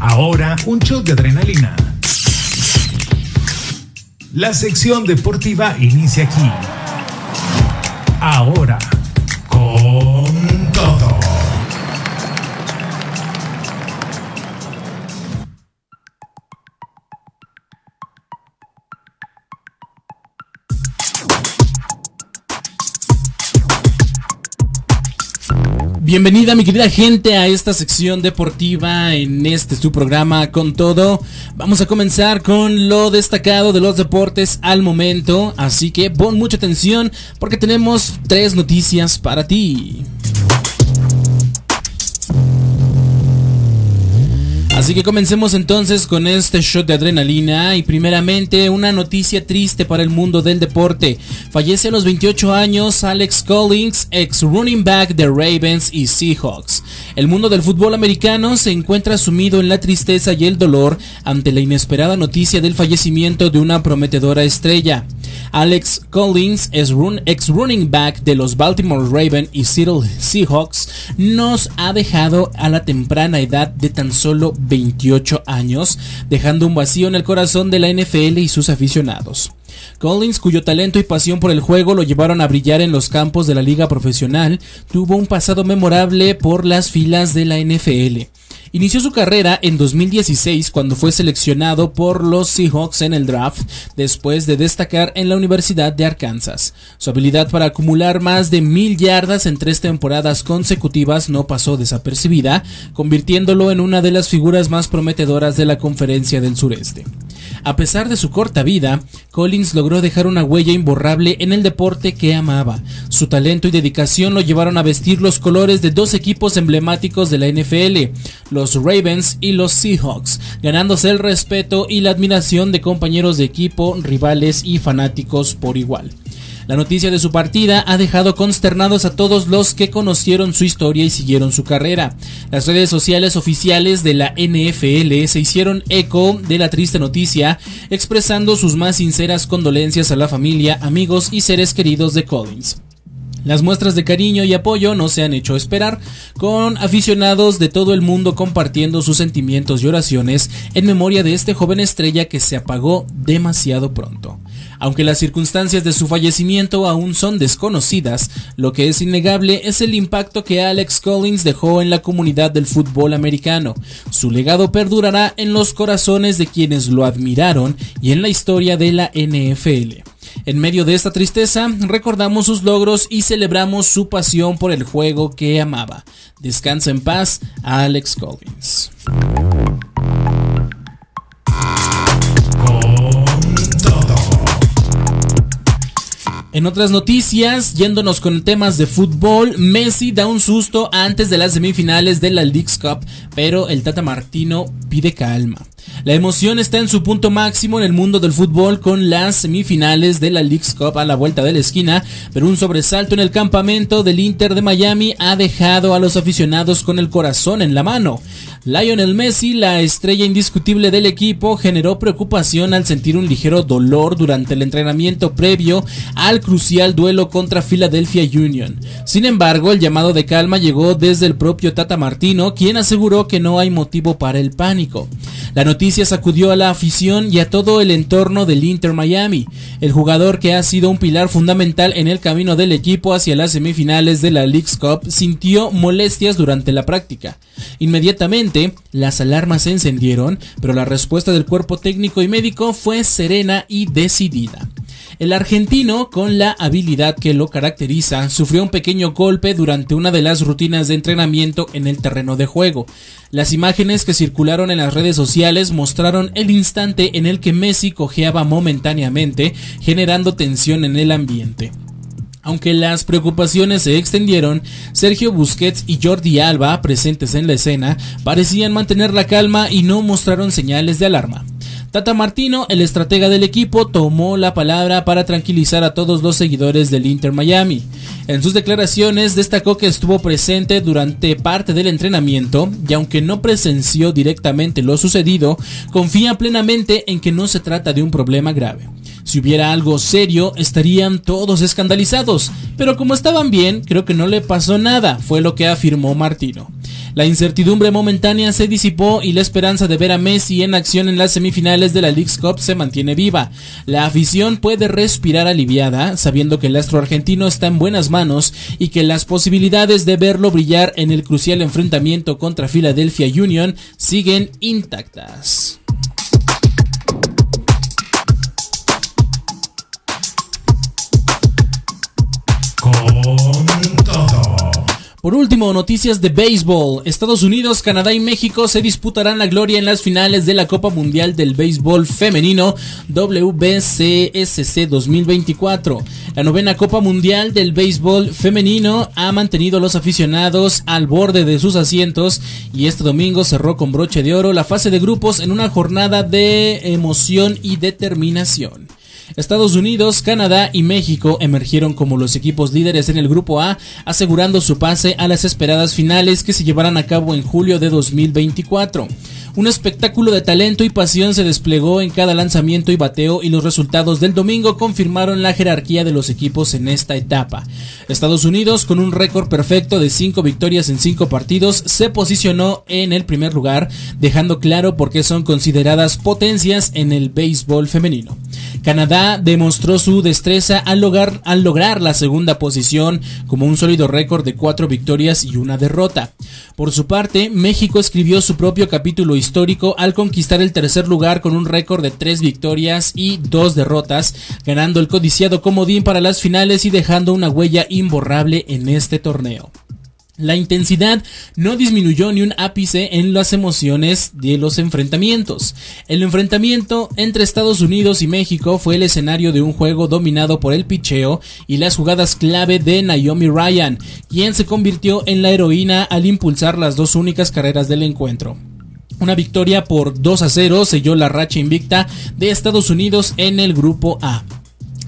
Ahora, un show de adrenalina. La sección deportiva inicia aquí. Ahora, Bienvenida mi querida gente a esta sección deportiva en este su programa con todo. Vamos a comenzar con lo destacado de los deportes al momento, así que pon mucha atención porque tenemos tres noticias para ti. Así que comencemos entonces con este shot de adrenalina y primeramente una noticia triste para el mundo del deporte. Fallece a los 28 años Alex Collins, ex running back de Ravens y Seahawks. El mundo del fútbol americano se encuentra sumido en la tristeza y el dolor ante la inesperada noticia del fallecimiento de una prometedora estrella. Alex Collins, ex running back de los Baltimore Ravens y Seattle Seahawks, nos ha dejado a la temprana edad de tan solo 28 años, dejando un vacío en el corazón de la NFL y sus aficionados. Collins, cuyo talento y pasión por el juego lo llevaron a brillar en los campos de la liga profesional, tuvo un pasado memorable por las filas de la NFL. Inició su carrera en 2016 cuando fue seleccionado por los Seahawks en el draft después de destacar en la Universidad de Arkansas. Su habilidad para acumular más de mil yardas en tres temporadas consecutivas no pasó desapercibida, convirtiéndolo en una de las figuras más prometedoras de la conferencia del sureste. A pesar de su corta vida, Collins logró dejar una huella imborrable en el deporte que amaba. Su talento y dedicación lo llevaron a vestir los colores de dos equipos emblemáticos de la NFL, los Ravens y los Seahawks, ganándose el respeto y la admiración de compañeros de equipo, rivales y fanáticos por igual. La noticia de su partida ha dejado consternados a todos los que conocieron su historia y siguieron su carrera. Las redes sociales oficiales de la NFL se hicieron eco de la triste noticia, expresando sus más sinceras condolencias a la familia, amigos y seres queridos de Collins. Las muestras de cariño y apoyo no se han hecho esperar, con aficionados de todo el mundo compartiendo sus sentimientos y oraciones en memoria de este joven estrella que se apagó demasiado pronto. Aunque las circunstancias de su fallecimiento aún son desconocidas, lo que es innegable es el impacto que Alex Collins dejó en la comunidad del fútbol americano. Su legado perdurará en los corazones de quienes lo admiraron y en la historia de la NFL. En medio de esta tristeza, recordamos sus logros y celebramos su pasión por el juego que amaba. Descansa en paz, Alex Collins. En otras noticias, yéndonos con temas de fútbol, Messi da un susto antes de las semifinales de la League's Cup, pero el Tata Martino pide calma. La emoción está en su punto máximo en el mundo del fútbol con las semifinales de la League's Cup a la vuelta de la esquina, pero un sobresalto en el campamento del Inter de Miami ha dejado a los aficionados con el corazón en la mano. Lionel Messi, la estrella indiscutible del equipo, generó preocupación al sentir un ligero dolor durante el entrenamiento previo al crucial duelo contra Philadelphia Union. Sin embargo, el llamado de calma llegó desde el propio Tata Martino, quien aseguró que no hay motivo para el pánico. Noticia sacudió a la afición y a todo el entorno del Inter Miami, el jugador que ha sido un pilar fundamental en el camino del equipo hacia las semifinales de la League's Cup sintió molestias durante la práctica. Inmediatamente, las alarmas se encendieron, pero la respuesta del cuerpo técnico y médico fue serena y decidida. El argentino, con la habilidad que lo caracteriza, sufrió un pequeño golpe durante una de las rutinas de entrenamiento en el terreno de juego. Las imágenes que circularon en las redes sociales mostraron el instante en el que Messi cojeaba momentáneamente, generando tensión en el ambiente. Aunque las preocupaciones se extendieron, Sergio Busquets y Jordi Alba, presentes en la escena, parecían mantener la calma y no mostraron señales de alarma. Tata Martino, el estratega del equipo, tomó la palabra para tranquilizar a todos los seguidores del Inter Miami. En sus declaraciones destacó que estuvo presente durante parte del entrenamiento y aunque no presenció directamente lo sucedido, confía plenamente en que no se trata de un problema grave. Si hubiera algo serio, estarían todos escandalizados, pero como estaban bien, creo que no le pasó nada, fue lo que afirmó Martino. La incertidumbre momentánea se disipó y la esperanza de ver a Messi en acción en las semifinales de la League's Cup se mantiene viva. La afición puede respirar aliviada, sabiendo que el astro argentino está en buenas manos y que las posibilidades de verlo brillar en el crucial enfrentamiento contra Philadelphia Union siguen intactas. Por último, noticias de béisbol. Estados Unidos, Canadá y México se disputarán la gloria en las finales de la Copa Mundial del Béisbol Femenino WBCSC 2024. La novena Copa Mundial del Béisbol Femenino ha mantenido a los aficionados al borde de sus asientos y este domingo cerró con broche de oro la fase de grupos en una jornada de emoción y determinación. Estados Unidos, Canadá y México emergieron como los equipos líderes en el Grupo A, asegurando su pase a las esperadas finales que se llevarán a cabo en julio de 2024. Un espectáculo de talento y pasión se desplegó en cada lanzamiento y bateo y los resultados del domingo confirmaron la jerarquía de los equipos en esta etapa. Estados Unidos, con un récord perfecto de 5 victorias en 5 partidos, se posicionó en el primer lugar, dejando claro por qué son consideradas potencias en el béisbol femenino. Canadá demostró su destreza al lograr, al lograr la segunda posición como un sólido récord de 4 victorias y una derrota. Por su parte, México escribió su propio capítulo histórico al conquistar el tercer lugar con un récord de 3 victorias y 2 derrotas, ganando el codiciado comodín para las finales y dejando una huella imborrable en este torneo. La intensidad no disminuyó ni un ápice en las emociones de los enfrentamientos. El enfrentamiento entre Estados Unidos y México fue el escenario de un juego dominado por el picheo y las jugadas clave de Naomi Ryan, quien se convirtió en la heroína al impulsar las dos únicas carreras del encuentro. Una victoria por 2 a 0 selló la racha invicta de Estados Unidos en el grupo A.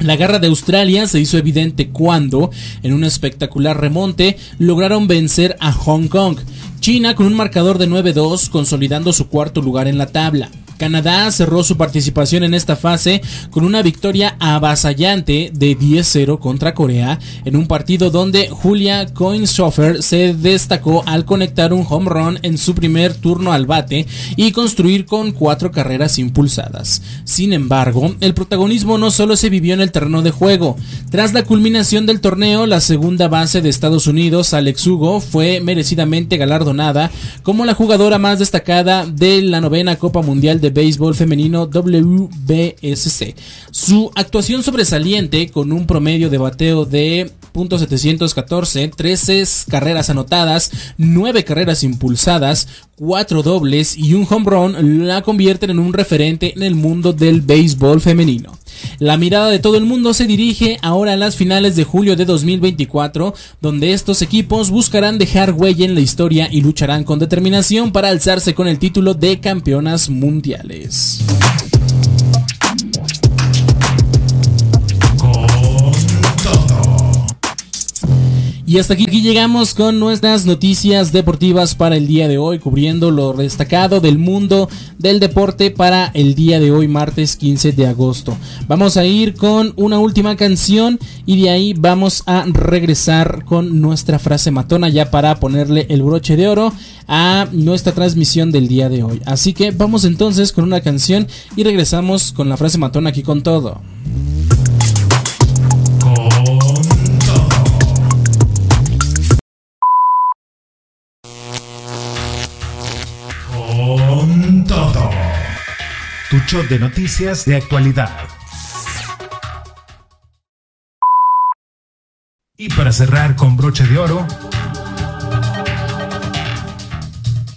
La guerra de Australia se hizo evidente cuando, en un espectacular remonte, lograron vencer a Hong Kong. China con un marcador de 9-2 consolidando su cuarto lugar en la tabla. Canadá cerró su participación en esta fase con una victoria avasallante de 10-0 contra Corea en un partido donde Julia Coinshofer se destacó al conectar un home run en su primer turno al bate y construir con cuatro carreras impulsadas. Sin embargo, el protagonismo no solo se vivió en el terreno de juego. Tras la culminación del torneo, la segunda base de Estados Unidos, Alex Hugo, fue merecidamente galardonada como la jugadora más destacada de la novena Copa Mundial de béisbol femenino WBSC. Su actuación sobresaliente con un promedio de bateo de .714, 13 carreras anotadas, 9 carreras impulsadas, 4 dobles y un home run la convierten en un referente en el mundo del béisbol femenino. La mirada de todo el mundo se dirige ahora a las finales de julio de 2024, donde estos equipos buscarán dejar huella en la historia y lucharán con determinación para alzarse con el título de campeonas mundiales. Y hasta aquí llegamos con nuestras noticias deportivas para el día de hoy, cubriendo lo destacado del mundo del deporte para el día de hoy, martes 15 de agosto. Vamos a ir con una última canción y de ahí vamos a regresar con nuestra frase matona ya para ponerle el broche de oro a nuestra transmisión del día de hoy. Así que vamos entonces con una canción y regresamos con la frase matona aquí con todo. Tu show de noticias de actualidad. Y para cerrar con broche de oro,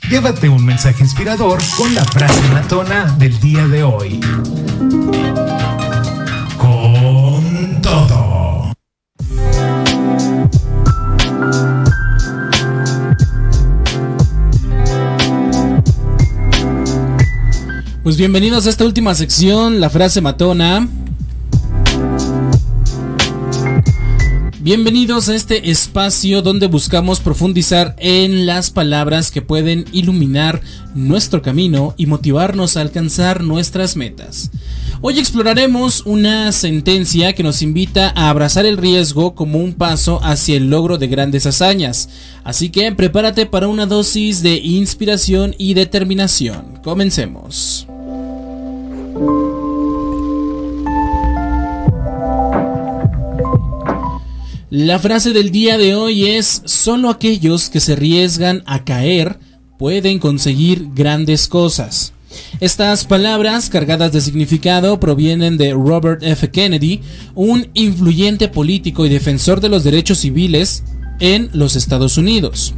llévate un mensaje inspirador con la frase matona del día de hoy. Pues bienvenidos a esta última sección, la frase matona. Bienvenidos a este espacio donde buscamos profundizar en las palabras que pueden iluminar nuestro camino y motivarnos a alcanzar nuestras metas. Hoy exploraremos una sentencia que nos invita a abrazar el riesgo como un paso hacia el logro de grandes hazañas. Así que prepárate para una dosis de inspiración y determinación. Comencemos. La frase del día de hoy es, solo aquellos que se arriesgan a caer pueden conseguir grandes cosas. Estas palabras cargadas de significado provienen de Robert F. Kennedy, un influyente político y defensor de los derechos civiles en los Estados Unidos.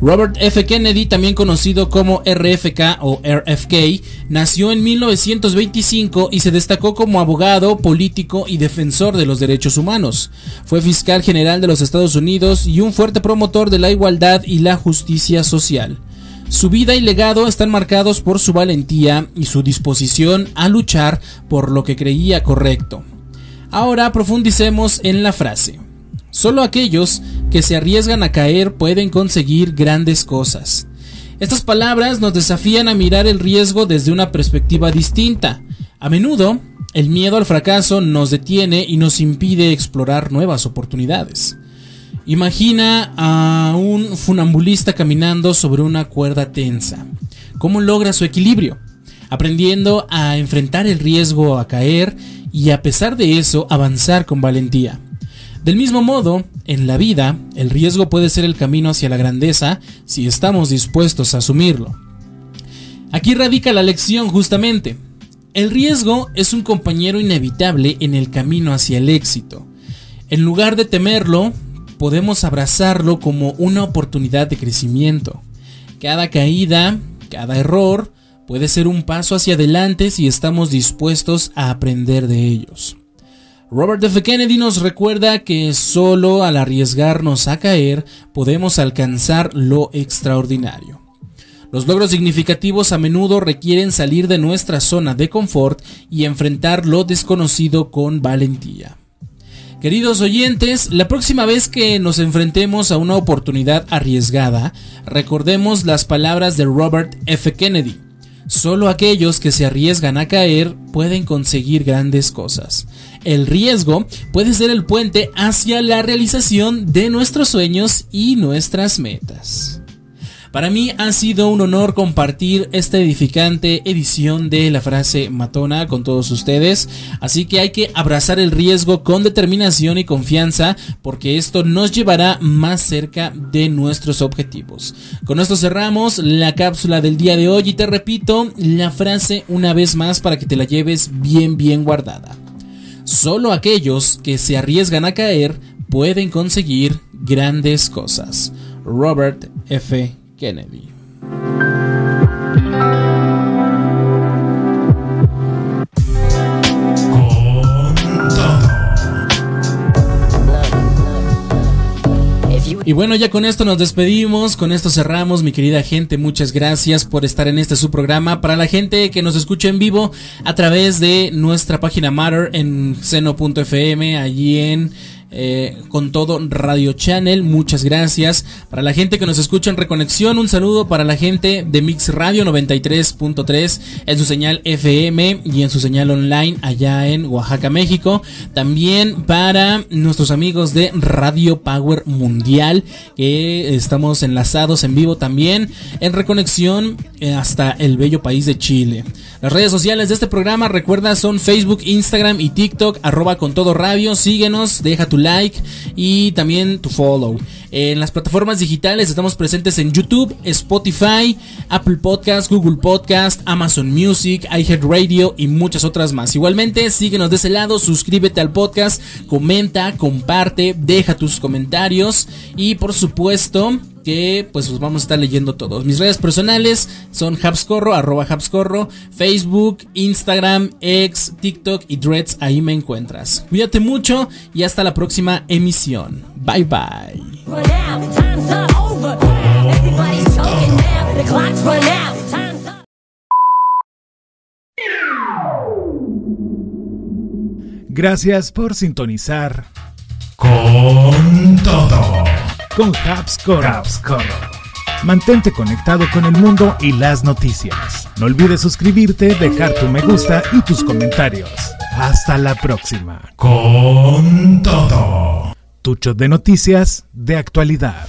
Robert F. Kennedy, también conocido como RFK o RFK, nació en 1925 y se destacó como abogado, político y defensor de los derechos humanos. Fue fiscal general de los Estados Unidos y un fuerte promotor de la igualdad y la justicia social. Su vida y legado están marcados por su valentía y su disposición a luchar por lo que creía correcto. Ahora profundicemos en la frase. Solo aquellos que se arriesgan a caer pueden conseguir grandes cosas. Estas palabras nos desafían a mirar el riesgo desde una perspectiva distinta. A menudo, el miedo al fracaso nos detiene y nos impide explorar nuevas oportunidades. Imagina a un funambulista caminando sobre una cuerda tensa. ¿Cómo logra su equilibrio? Aprendiendo a enfrentar el riesgo a caer y a pesar de eso avanzar con valentía. Del mismo modo, en la vida, el riesgo puede ser el camino hacia la grandeza si estamos dispuestos a asumirlo. Aquí radica la lección justamente. El riesgo es un compañero inevitable en el camino hacia el éxito. En lugar de temerlo, podemos abrazarlo como una oportunidad de crecimiento. Cada caída, cada error, puede ser un paso hacia adelante si estamos dispuestos a aprender de ellos. Robert F. Kennedy nos recuerda que solo al arriesgarnos a caer podemos alcanzar lo extraordinario. Los logros significativos a menudo requieren salir de nuestra zona de confort y enfrentar lo desconocido con valentía. Queridos oyentes, la próxima vez que nos enfrentemos a una oportunidad arriesgada, recordemos las palabras de Robert F. Kennedy. Solo aquellos que se arriesgan a caer pueden conseguir grandes cosas. El riesgo puede ser el puente hacia la realización de nuestros sueños y nuestras metas. Para mí ha sido un honor compartir esta edificante edición de la frase matona con todos ustedes, así que hay que abrazar el riesgo con determinación y confianza porque esto nos llevará más cerca de nuestros objetivos. Con esto cerramos la cápsula del día de hoy y te repito la frase una vez más para que te la lleves bien bien guardada. Solo aquellos que se arriesgan a caer pueden conseguir grandes cosas. Robert F. Kennedy. Y bueno, ya con esto nos despedimos, con esto cerramos, mi querida gente, muchas gracias por estar en este su programa. Para la gente que nos escucha en vivo a través de nuestra página Matter en seno.fm, allí en eh, con todo Radio Channel. Muchas gracias. Para la gente que nos escucha en Reconexión, un saludo para la gente de Mix Radio 93.3 en su señal FM y en su señal online allá en Oaxaca, México. También para nuestros amigos de Radio Power Mundial, que estamos enlazados en vivo también en Reconexión eh, hasta el bello país de Chile. Las redes sociales de este programa, recuerda, son Facebook, Instagram y TikTok, arroba con todo radio. Síguenos, deja tu like y también tu follow. En las plataformas digitales estamos presentes en YouTube, Spotify, Apple Podcast, Google Podcast, Amazon Music, iHeartRadio y muchas otras más. Igualmente, síguenos de ese lado, suscríbete al podcast, comenta, comparte, deja tus comentarios y por supuesto que pues os vamos a estar leyendo todos. Mis redes personales son Habscorro, arroba Habscorro, Facebook, Instagram, X, TikTok y Dreads, ahí me encuentras. Cuídate mucho y hasta la próxima emisión. Bye bye. Gracias por sintonizar con todo con Habscorro. Mantente conectado con el mundo y las noticias. No olvides suscribirte, dejar tu me gusta y tus comentarios. Hasta la próxima. Con todo. Tucho de noticias de actualidad.